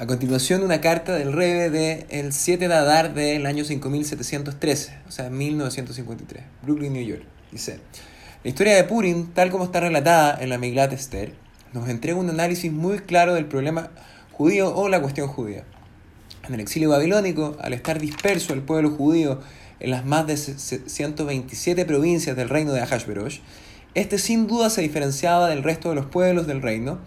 A continuación, una carta del Rebe del 7 de Adar del año 5713, o sea, 1953, Brooklyn, New York. Dice: La historia de Purim, tal como está relatada en la Miglat Esther, nos entrega un análisis muy claro del problema judío o la cuestión judía. En el exilio babilónico, al estar disperso el pueblo judío en las más de 127 provincias del reino de Ahashverosh, este sin duda se diferenciaba del resto de los pueblos del reino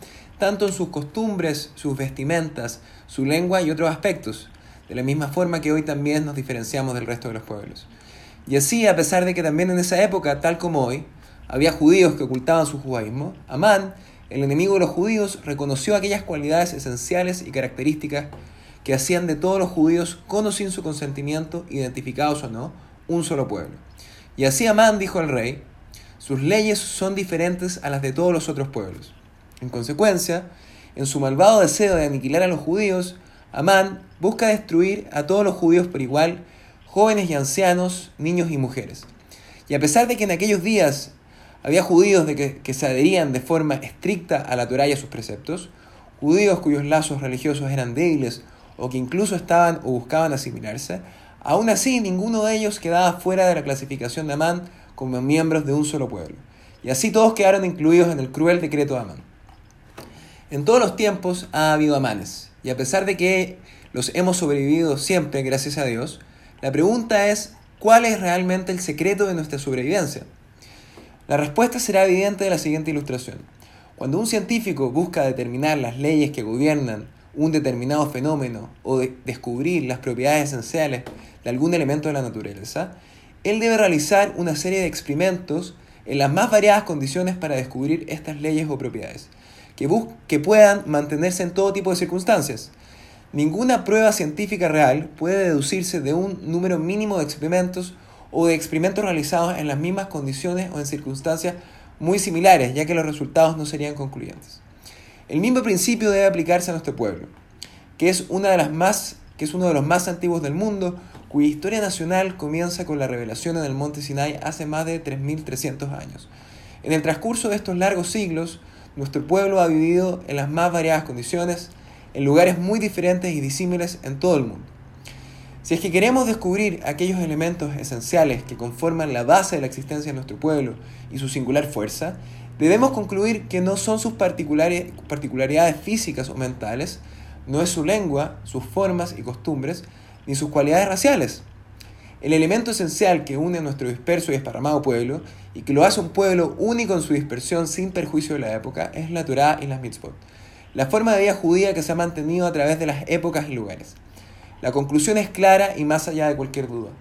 tanto en sus costumbres, sus vestimentas, su lengua y otros aspectos, de la misma forma que hoy también nos diferenciamos del resto de los pueblos. Y así, a pesar de que también en esa época, tal como hoy, había judíos que ocultaban su judaísmo, Amán, el enemigo de los judíos, reconoció aquellas cualidades esenciales y características que hacían de todos los judíos, con o sin su consentimiento, identificados o no, un solo pueblo. Y así Amán dijo al rey, sus leyes son diferentes a las de todos los otros pueblos. En consecuencia, en su malvado deseo de aniquilar a los judíos, Amán busca destruir a todos los judíos por igual, jóvenes y ancianos, niños y mujeres. Y a pesar de que en aquellos días había judíos de que, se adherían de forma estricta a la Torá y a sus preceptos, judíos cuyos lazos religiosos eran débiles o que incluso estaban o buscaban asimilarse, aún así ninguno de ellos quedaba fuera de la clasificación de Amán como miembros de un solo pueblo. Y así todos quedaron incluidos en el cruel decreto de Amán. En todos los tiempos ha habido amanes, y a pesar de que los hemos sobrevivido siempre, gracias a Dios, la pregunta es, ¿cuál es realmente el secreto de nuestra sobrevivencia? La respuesta será evidente de la siguiente ilustración. Cuando un científico busca determinar las leyes que gobiernan un determinado fenómeno o descubrir las propiedades esenciales de algún elemento de la naturaleza, él debe realizar una serie de experimentos en las más variadas condiciones para descubrir estas leyes o propiedades que, que puedan mantenerse en todo tipo de circunstancias. Ninguna prueba científica real puede deducirse de un número mínimo de experimentos o de experimentos realizados en las mismas condiciones o en circunstancias muy similares, ya que los resultados no serían concluyentes. El mismo principio debe aplicarse a nuestro pueblo, que es, una de las más, que es uno de los más antiguos del mundo, cuya historia nacional comienza con la revelación en el monte Sinai hace más de 3.300 años. En el transcurso de estos largos siglos, nuestro pueblo ha vivido en las más variadas condiciones, en lugares muy diferentes y disímiles en todo el mundo. Si es que queremos descubrir aquellos elementos esenciales que conforman la base de la existencia de nuestro pueblo y su singular fuerza, debemos concluir que no son sus particularidades físicas o mentales, no es su lengua, sus formas y costumbres, ni sus cualidades raciales, el elemento esencial que une a nuestro disperso y esparramado pueblo y que lo hace un pueblo único en su dispersión sin perjuicio de la época es la Torah y las mitzvot, la forma de vida judía que se ha mantenido a través de las épocas y lugares. La conclusión es clara y más allá de cualquier duda.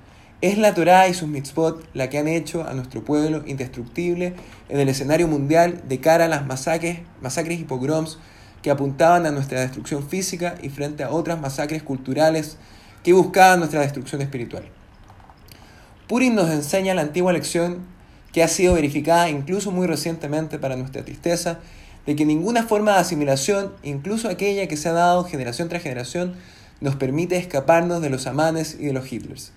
Es la Torah y sus mitzvot la que han hecho a nuestro pueblo indestructible en el escenario mundial de cara a las masacres, masacres y pogroms que apuntaban a nuestra destrucción física y frente a otras masacres culturales que buscaban nuestra destrucción espiritual. Purim nos enseña la antigua lección que ha sido verificada incluso muy recientemente para nuestra tristeza, de que ninguna forma de asimilación, incluso aquella que se ha dado generación tras generación, nos permite escaparnos de los amanes y de los Hitlers.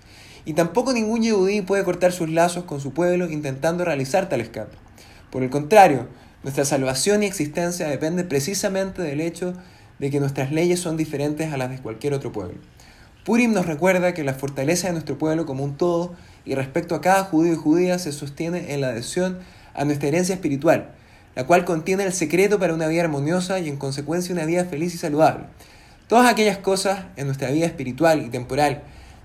Y tampoco ningún yehudí puede cortar sus lazos con su pueblo intentando realizar tal escape. Por el contrario, nuestra salvación y existencia depende precisamente del hecho de que nuestras leyes son diferentes a las de cualquier otro pueblo. Purim nos recuerda que la fortaleza de nuestro pueblo como un todo y respecto a cada judío y judía se sostiene en la adhesión a nuestra herencia espiritual, la cual contiene el secreto para una vida armoniosa y en consecuencia una vida feliz y saludable. Todas aquellas cosas en nuestra vida espiritual y temporal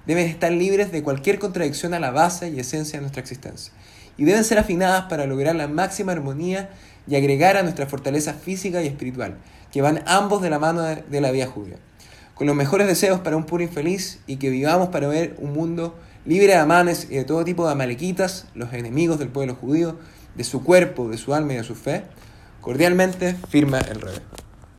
deben estar libres de cualquier contradicción a la base y esencia de nuestra existencia, y deben ser afinadas para lograr la máxima armonía y agregar a nuestra fortaleza física y espiritual, que van ambos de la mano de la vida judía. Con los mejores deseos para un puro infeliz y que vivamos para ver un mundo libre de amanes y de todo tipo de amalequitas, los enemigos del pueblo judío, de su cuerpo, de su alma y de su fe, cordialmente firma el rey.